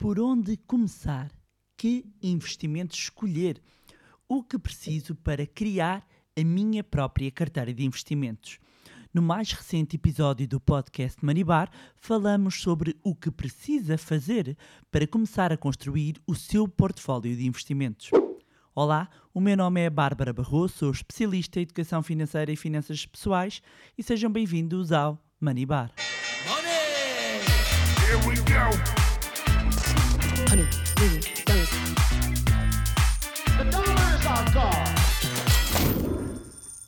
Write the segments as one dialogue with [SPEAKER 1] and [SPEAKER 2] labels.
[SPEAKER 1] Por onde começar? Que investimentos escolher? O que preciso para criar a minha própria carteira de investimentos? No mais recente episódio do podcast Manibar, falamos sobre o que precisa fazer para começar a construir o seu portfólio de investimentos. Olá, o meu nome é Bárbara Barroso, sou especialista em educação financeira e finanças pessoais e sejam bem-vindos ao Manibar.
[SPEAKER 2] Money! Here we go!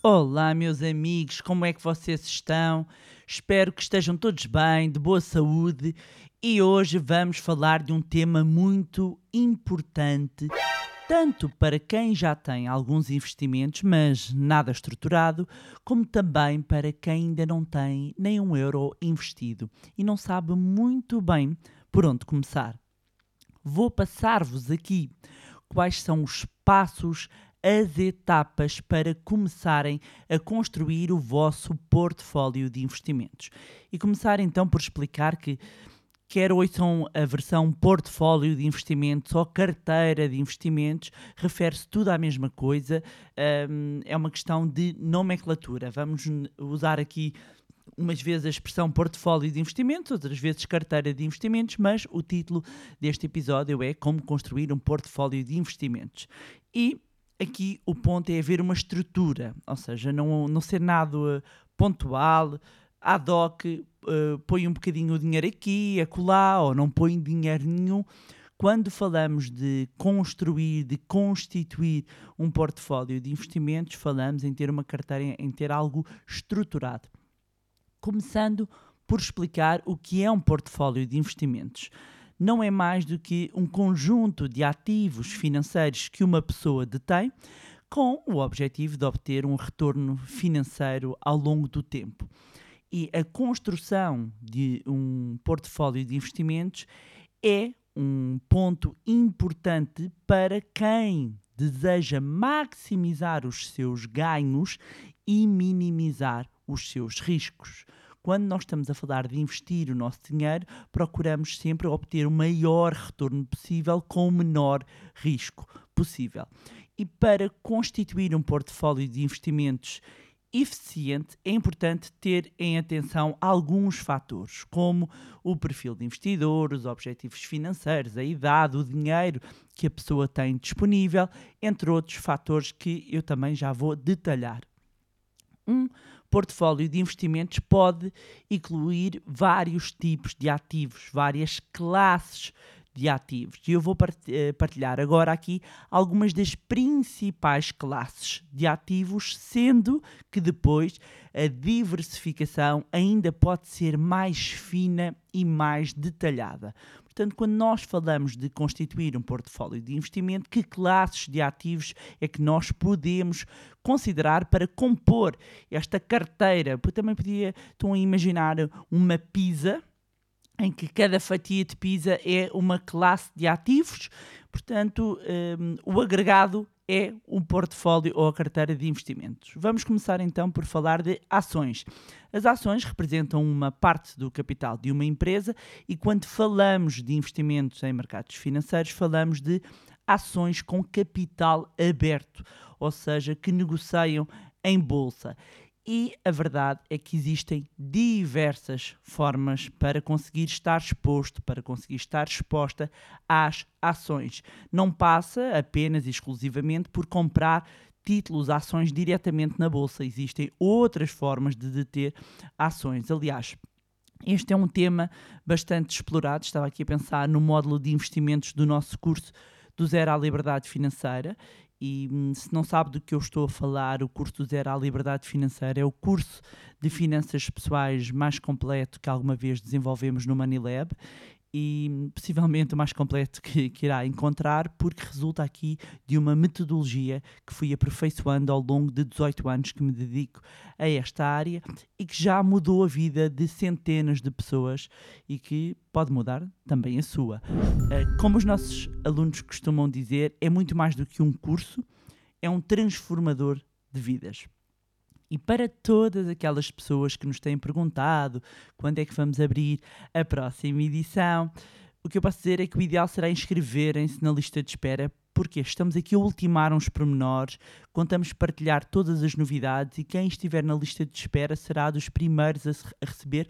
[SPEAKER 1] Olá, meus amigos, como é que vocês estão? Espero que estejam todos bem, de boa saúde, e hoje vamos falar de um tema muito importante, tanto para quem já tem alguns investimentos, mas nada estruturado, como também para quem ainda não tem nem um euro investido e não sabe muito bem por onde começar. Vou passar-vos aqui quais são os passos as etapas para começarem a construir o vosso portfólio de investimentos. E começar então por explicar que quer ouçam a versão portfólio de investimentos ou carteira de investimentos, refere-se tudo à mesma coisa, é uma questão de nomenclatura. Vamos usar aqui umas vezes a expressão portfólio de investimentos, outras vezes carteira de investimentos, mas o título deste episódio é Como construir um portfólio de investimentos. E aqui o ponto é haver uma estrutura, ou seja, não, não ser nada uh, pontual, ad hoc, uh, põe um bocadinho o dinheiro aqui, acolá, ou não põe dinheiro nenhum. Quando falamos de construir, de constituir um portfólio de investimentos, falamos em ter uma carteira, em ter algo estruturado. Começando por explicar o que é um portfólio de investimentos não é mais do que um conjunto de ativos financeiros que uma pessoa detém com o objetivo de obter um retorno financeiro ao longo do tempo. E a construção de um portfólio de investimentos é um ponto importante para quem deseja maximizar os seus ganhos e minimizar os seus riscos quando nós estamos a falar de investir o nosso dinheiro, procuramos sempre obter o maior retorno possível com o menor risco possível. E para constituir um portfólio de investimentos eficiente, é importante ter em atenção alguns fatores, como o perfil de investidor, os objetivos financeiros, a idade, o dinheiro que a pessoa tem disponível, entre outros fatores que eu também já vou detalhar. Um portfólio de investimentos pode incluir vários tipos de ativos, várias classes de ativos. E eu vou eh, partilhar agora aqui algumas das principais classes de ativos, sendo que depois a diversificação ainda pode ser mais fina e mais detalhada. Portanto, quando nós falamos de constituir um portfólio de investimento, que classes de ativos é que nós podemos considerar para compor esta carteira? Porque também podia, estão a imaginar uma pizza em que cada fatia de pizza é uma classe de ativos, portanto, um, o agregado é um portfólio ou a carteira de investimentos. Vamos começar então por falar de ações. As ações representam uma parte do capital de uma empresa e quando falamos de investimentos em mercados financeiros, falamos de ações com capital aberto, ou seja, que negociam em bolsa. E a verdade é que existem diversas formas para conseguir estar exposto, para conseguir estar exposta às ações. Não passa apenas e exclusivamente por comprar títulos, ações diretamente na bolsa. Existem outras formas de deter ações. Aliás, este é um tema bastante explorado. Estava aqui a pensar no módulo de investimentos do nosso curso do Zero à Liberdade Financeira e hum, se não sabe do que eu estou a falar, o curso Zero à Liberdade Financeira é o curso de finanças pessoais mais completo que alguma vez desenvolvemos no Manilab e possivelmente o mais completo que, que, irá encontrar, porque resulta aqui de uma metodologia que fui aperfeiçoando ao longo de 18 anos que me dedico a esta área e que já mudou a vida de centenas de pessoas e que pode mudar também a sua. Eh, como os nossos alunos costumam dizer, é muito mais do que um curso, é um transformador de vidas. E para todas aquelas pessoas que nos têm perguntado quando é que vamos abrir a próxima edição, o que eu posso dizer é que o ideal será inscreverem-se na lista de espera, porque estamos aqui a ultimar uns pormenores, contamos partilhar todas as novidades e quem estiver na lista de espera será dos primeiros a, receber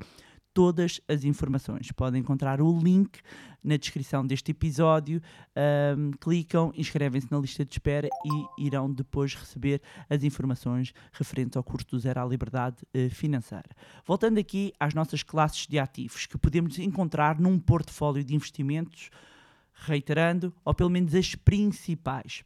[SPEAKER 1] todas as informações. Podem encontrar o link na descrição deste episódio, ahm, clicam, inscrevem-se na lista de espera e irão depois receber as informações referentes ao curso do Zero à Liberdade eh, Financeira. Voltando aqui às nossas classes de ativos que podemos encontrar num portfólio de investimentos, reiterando, ou pelo menos as principais.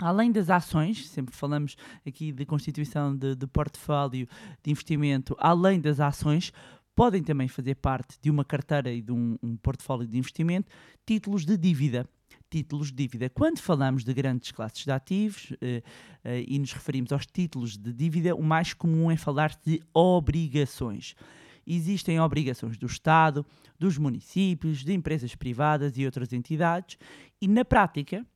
[SPEAKER 1] Além das ações, sempre falamos aqui de constituição de, de portfólio de investimento, além das ações, podem também fazer parte de uma carteira e de um, um portfólio de investimento títulos de dívida. Títulos de dívida. Quando falamos de grandes classes de ativos eh, eh, e nos referimos aos títulos de dívida, o mais comum é falar de obrigações. Existem obrigações do Estado, dos municípios, de empresas privadas e outras entidades, e na prática,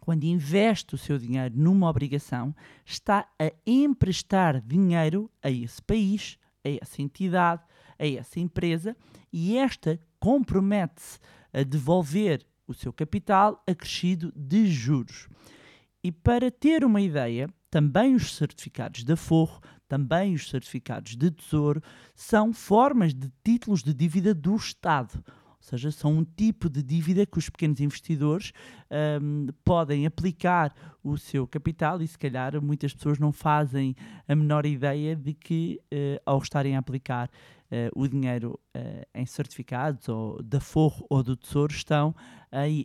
[SPEAKER 1] quando investe o seu dinheiro numa obrigação, está a emprestar dinheiro a esse país, a essa entidade, a essa empresa e esta compromete-se a devolver o seu capital acrescido de juros. E para ter uma ideia, também os certificados de aforro, também os certificados de tesouro, são formas de títulos de dívida do Estado. Seja, são um tipo de dívida que os pequenos investidores hum, podem aplicar o seu capital e se calhar muitas pessoas não fazem a menor ideia de que eh, ao estarem a aplicar eh, o dinheiro eh, em certificados ou de aforro ou do tesouro estão a, em,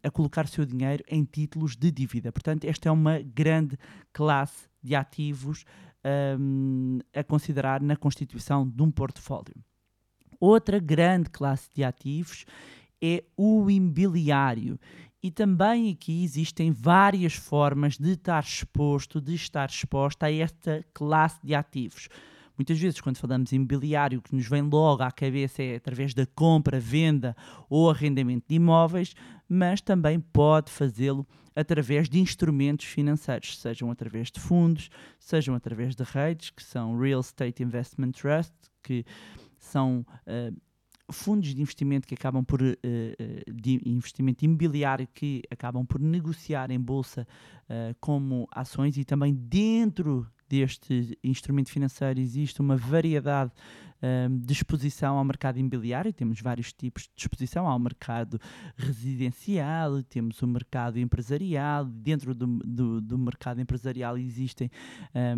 [SPEAKER 1] a colocar o seu dinheiro em títulos de dívida. Portanto, esta é uma grande classe de ativos hum, a considerar na constituição de um portfólio. Outra grande classe de ativos é o imobiliário. E também aqui existem várias formas de estar exposto, de estar exposta a esta classe de ativos. Muitas vezes, quando falamos em imobiliário, o que nos vem logo à cabeça é através da compra, venda ou arrendamento de imóveis, mas também pode fazê-lo através de instrumentos financeiros, sejam através de fundos, sejam através de redes, que são Real Estate Investment Trust, que são eh, fundos de investimento que acabam por eh, eh, de investimento imobiliário que acabam por negociar em bolsa como ações e também dentro deste instrumento financeiro existe uma variedade eh, de exposição ao mercado imobiliário, temos vários tipos de exposição ao mercado residencial, temos o mercado empresarial, dentro do, do, do mercado empresarial existem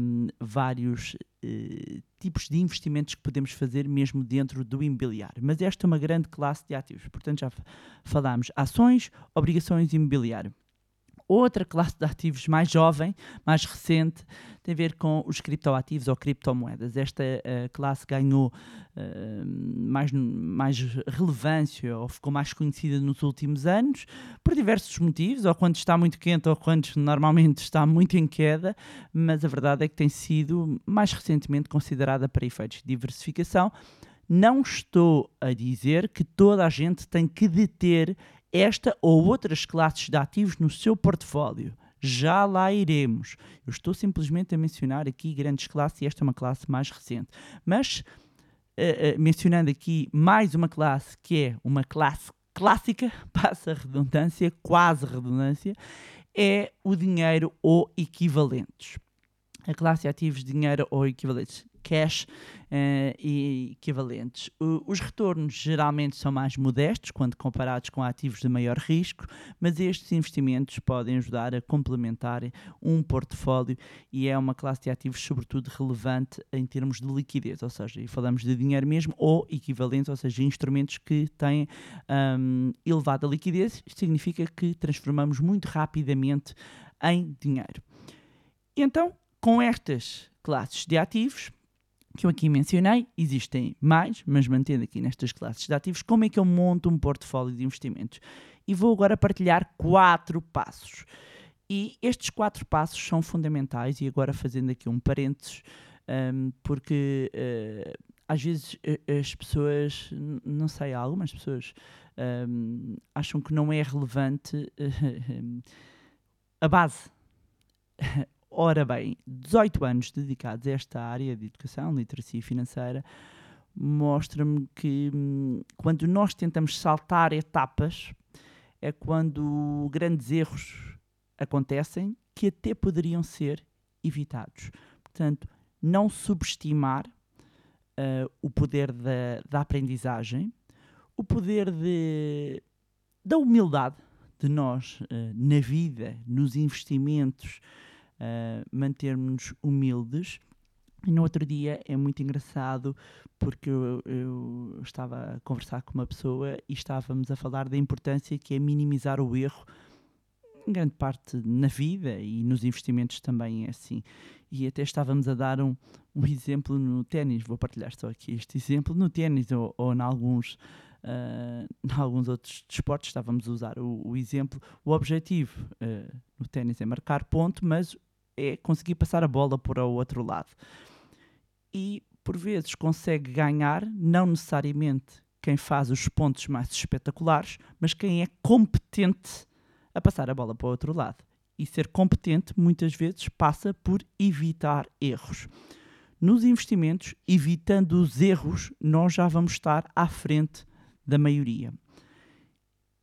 [SPEAKER 1] hum, vários eh, tipos de investimentos que podemos fazer mesmo dentro do imobiliário. Mas esta é uma grande classe de ativos. Portanto, já falámos ações, obrigações e imobiliário. Outra classe de ativos mais jovem, mais recente, tem a ver com os criptoativos ou criptomoedas. Esta eh, classe ganhou eh, mais, mais relevância ou ficou mais conhecida nos últimos anos por diversos motivos, ou quando está muito quente ou quando normalmente está muito em queda, mas a verdade é que tem sido mais recentemente considerada para efeitos de diversificação. Não estou a dizer que toda a gente tem que deter esta ou outras classes de ativos no seu portfólio. Já lá iremos. Eu estou simplesmente a mencionar aqui grandes classes e esta é uma classe mais recente. Mas eh, eh, mencionando aqui mais uma classe que é uma classe clássica, passa redundância, quase redundância, é o dinheiro ou equivalentes. A classe de ativos dinheiro ou equivalentes, cash eh, e equivalentes. O- os retornos geralmente são mais modestos quando comparados com ativos de maior risco, mas estes investimentos podem ajudar a complementar um portfólio e é uma classe de ativos sobretudo relevante em termos de liquidez, ou seja, falamos de dinheiro mesmo ou equivalentes, ou seja, instrumentos que têm hum, elevada liquidez, isto significa que transformamos muito rapidamente em dinheiro. Então, com estas classes de ativos, que eu aqui mencionei, existem mais, mas mantendo aqui nestas classes de ativos, como é que eu monto um portfólio de investimentos? E vou agora partilhar quatro passos. E estes quatro passos são fundamentais, e agora fazendo aqui um parênteses, hum, porque eh, às vezes eh, as pessoas, não sei, algumas pessoas hum, acham que não é relevante a base. Ora bem, 18 anos dedicados a esta área de educação, literacia financeira, mostra-me que hum, quando nós tentamos saltar etapas é quando grandes erros acontecem que até poderiam ser evitados. Portanto, não subestimar uh, o poder da, da, aprendizagem, o poder de, da humildade de nós uh, na vida, nos investimentos, uh, mantermos humildes. E no outro dia é muito engraçado porque eu, eu, estava a conversar com uma pessoa e estávamos a falar da importância que é minimizar o erro em grande parte na vida e nos investimentos também é assim. E até estávamos a dar um, um exemplo no ténis, vou partilhar só aqui este exemplo, no ténis ou, ou em alguns, uh, em alguns outros desportos, estávamos a usar o, o exemplo, o objetivo uh, no ténis é marcar ponto, mas é conseguir passar a bola para o outro lado. E por vezes consegue ganhar, não necessariamente quem faz os pontos mais espetaculares, mas quem é competente a passar a bola para o outro lado. E ser competente muitas vezes passa por evitar erros. Nos investimentos, evitando os erros, nós já vamos estar à frente da maioria.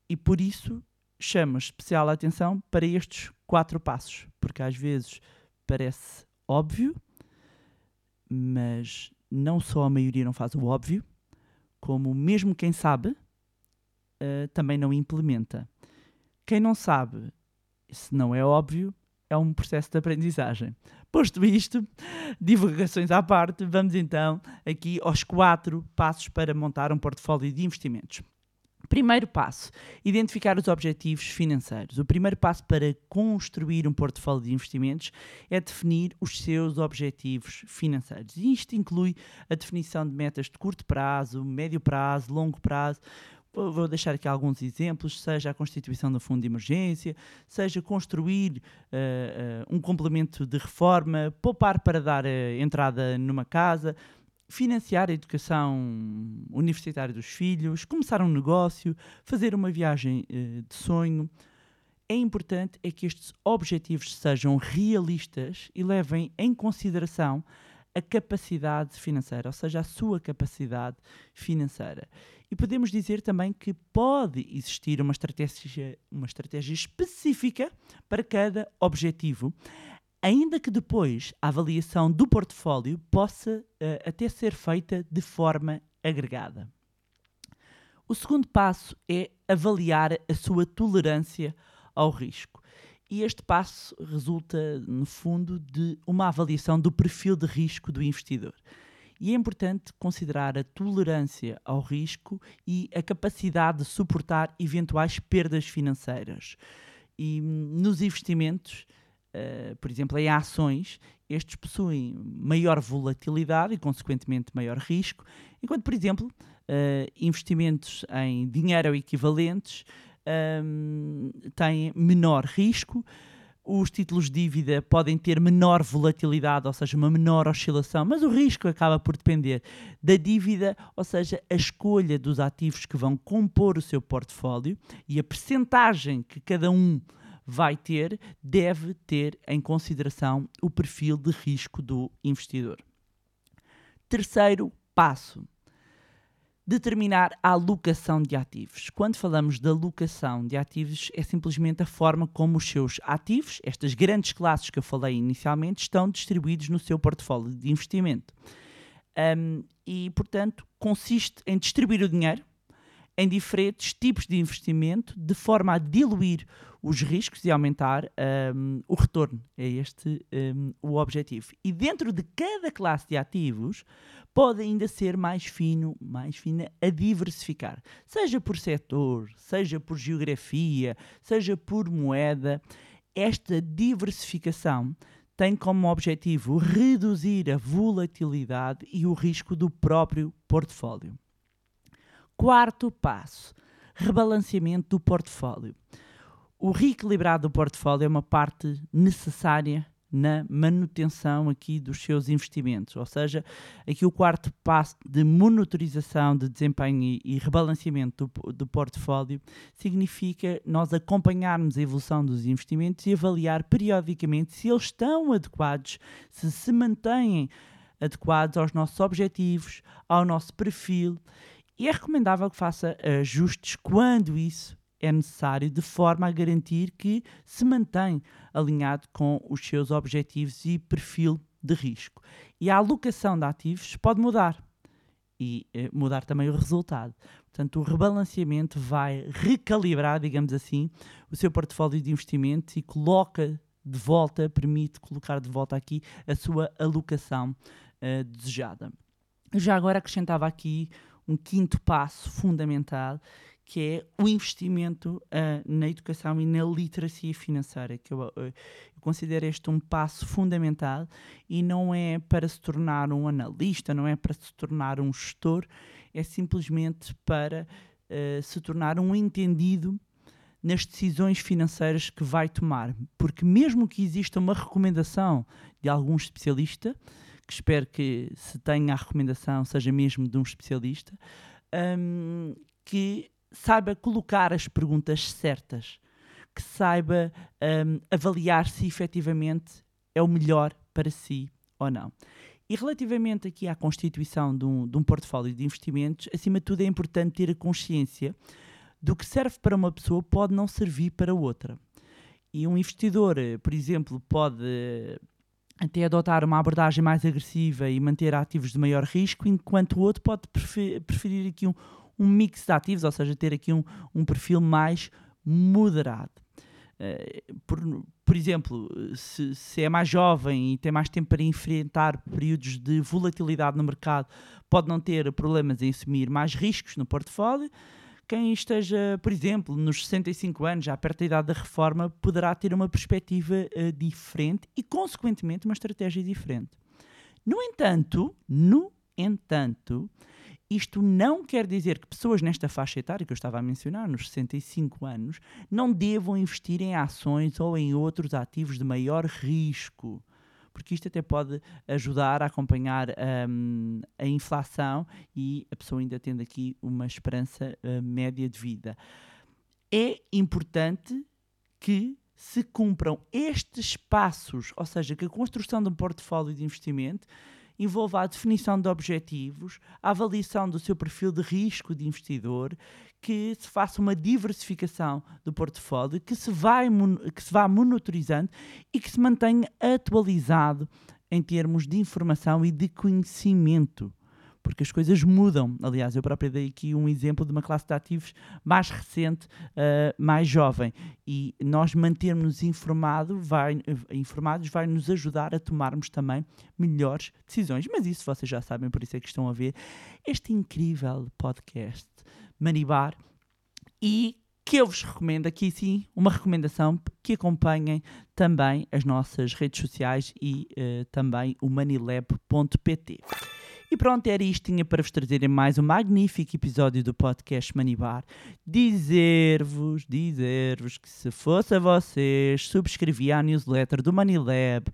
[SPEAKER 1] E por isso chama especial atenção para estes quatro passos, porque às vezes parece óbvio, mas não só a maioria não faz o óbvio, como mesmo quem sabe uh, também não implementa. Quem não sabe, se não é óbvio, é um processo de aprendizagem. Posto isto, divulgações à parte, vamos então aqui aos quatro passos para montar um portfólio de investimentos. Primeiro passo: identificar os objetivos financeiros. O primeiro passo para construir um portfólio de investimentos é definir os seus objetivos financeiros. E isto inclui a definição de metas de curto prazo, médio prazo, longo prazo. Vou deixar aqui alguns exemplos, seja a constituição do fundo de emergência, seja construir uh, uh, um complemento de reforma, poupar para dar uh, entrada numa casa, financiar a educação universitária dos filhos, começar um negócio, fazer uma viagem de sonho. É importante é que estes objetivos sejam realistas e levem em consideração a capacidade financeira, ou seja, a sua capacidade financeira. E podemos dizer também que pode existir uma estratégia, uma estratégia específica para cada objetivo, ainda que depois a avaliação do portfólio possa uh, até ser feita de forma agregada. O segundo passo é avaliar a sua tolerância ao risco. E este passo resulta, no fundo, de uma avaliação do perfil de risco do investidor. E é importante considerar a tolerância ao risco e a capacidade de suportar eventuais perdas financeiras. E nos investimentos, uh, por exemplo, em ações, estes possuem maior volatilidade e, consequentemente, maior risco, enquanto, por exemplo, uh, investimentos em dinheiro equivalentes um, ehm, têm menor risco. Os títulos de dívida podem ter menor volatilidade, ou seja, uma menor oscilação, mas o risco acaba por depender da dívida, ou seja, a escolha dos ativos que vão compor o seu portfólio e a percentagem que cada um vai ter deve ter em consideração o perfil de risco do investidor. Terceiro passo: determinar a alocação de ativos. Quando falamos de alocação de ativos, é simplesmente a forma como os seus ativos, estas grandes classes que eu falei inicialmente, estão distribuídos no seu portfólio de investimento. Um, e, portanto, consiste em distribuir o dinheiro em diferentes tipos de investimento de forma a diluir os riscos e aumentar um, o retorno. É este um, o objetivo. E dentro de cada classe de ativos, pode ainda ser mais fino, mais fina a diversificar, seja por setor, seja por geografia, seja por moeda. Esta diversificação tem como objetivo reduzir a volatilidade e o risco do próprio portfólio. Quarto passo: rebalanceamento do portfólio. O reequilibrado do portfólio é uma parte necessária na manutenção aqui dos seus investimentos, ou seja, aqui o quarto passo de monitorização de desempenho e rebalanceamento do, do portfólio significa nós acompanharmos a evolução dos investimentos e avaliar periodicamente se eles estão adequados, se se mantêm adequados aos nossos objetivos, ao nosso perfil e é recomendável que faça ajustes quando isso é necessário, de forma a garantir que se mantém alinhado com os seus objetivos e perfil de risco. E a alocação de ativos pode mudar e eh, mudar também o resultado. Portanto, o rebalanceamento vai recalibrar, digamos assim, o seu portfólio de investimentos e coloca de volta, permite colocar de volta aqui a sua alocação eh, desejada. Já agora acrescentava aqui um quinto passo fundamental, que é o investimento uh, na educação e na literacia financeira, que eu, uh, eu, considero este um passo fundamental e não é para se tornar um analista, não é para se tornar um gestor, é simplesmente para uh, se tornar um entendido nas decisões financeiras que vai tomar. Porque mesmo que exista uma recomendação de algum especialista, que espero que se tenha a recomendação seja mesmo de um especialista, um, que saiba colocar as perguntas certas, que saiba um, avaliar se efetivamente é o melhor para si ou não. E relativamente aqui à constituição de um, de um portfólio de investimentos, acima de tudo é importante ter a consciência do que serve para uma pessoa pode não servir para outra. E um investidor, por exemplo, pode até adotar uma abordagem mais agressiva e manter ativos de maior risco, enquanto o outro pode preferir aqui um, um mix de ativos, ou seja, ter aqui um, um perfil mais moderado. Uh, por, por exemplo, se, se, é mais jovem e tem mais tempo para enfrentar períodos de volatilidade no mercado, pode não ter problemas em assumir mais riscos no portfólio. Quem esteja, por exemplo, nos 65 anos, já perto da idade da reforma, poderá ter uma perspectiva uh, diferente e, consequentemente, uma estratégia diferente. No entanto, no entanto, isto não quer dizer que pessoas nesta faixa etária que eu estava a mencionar, nos 65 anos, não devam investir em ações ou em outros ativos de maior risco porque isto até pode ajudar a acompanhar um, a inflação e a pessoa ainda tendo aqui uma esperança uh, média de vida. É importante que se cumpram estes passos, ou seja, que a construção de um portfólio de investimento envolva a definição de objetivos, a avaliação do seu perfil de risco de investidor, que se faça uma diversificação do portfólio, que se, vai, que se vá monitorizando e que se mantenha atualizado em termos de informação e de conhecimento porque as coisas mudam. Aliás, eu próprio dei aqui um exemplo de uma classe de ativos mais recente, uh, mais jovem, e nós mantermos informado vai, informados vai nos ajudar a tomarmos também melhores decisões. Mas isso vocês já sabem, por isso é que estão a ver este incrível podcast Manibar e que eu vos recomendo aqui sim uma recomendação que acompanhem também as nossas redes sociais e uh, também o manilab.pt. E pronto, era isto tinha para vos trazer mais um magnífico episódio do podcast Manibar. Dizer-vos, dizer-vos que se fosse a vocês, subscrevia a newsletter do Manilab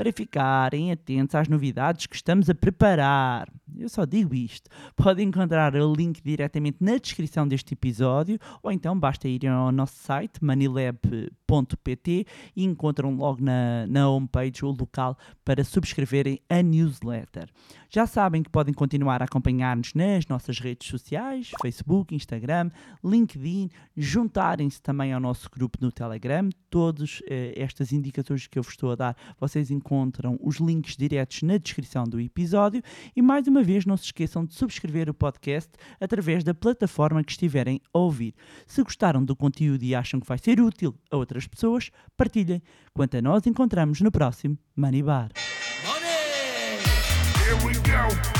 [SPEAKER 1] para ficarem atentos às novidades que estamos a preparar. Eu só digo isto. Podem encontrar o link diretamente na descrição deste episódio ou então basta ir ao nosso site manilab.pt e encontram logo na, na homepage o local para subscreverem a newsletter. Já sabem que podem continuar a acompanhar-nos nas nossas redes sociais, Facebook, Instagram, LinkedIn, juntarem-se também ao nosso grupo no Telegram. Todos eh, estas indicadores que eu vos estou a dar, vocês encontram os links diretos na descrição do episódio e mais uma vez não se esqueçam de subscrever o podcast através da plataforma que estiverem a ouvir. Se gostaram do conteúdo e acham que vai ser útil a outras pessoas, partilhem. Quanto a nós, encontramos no próximo Money Bar.
[SPEAKER 3] Here we go.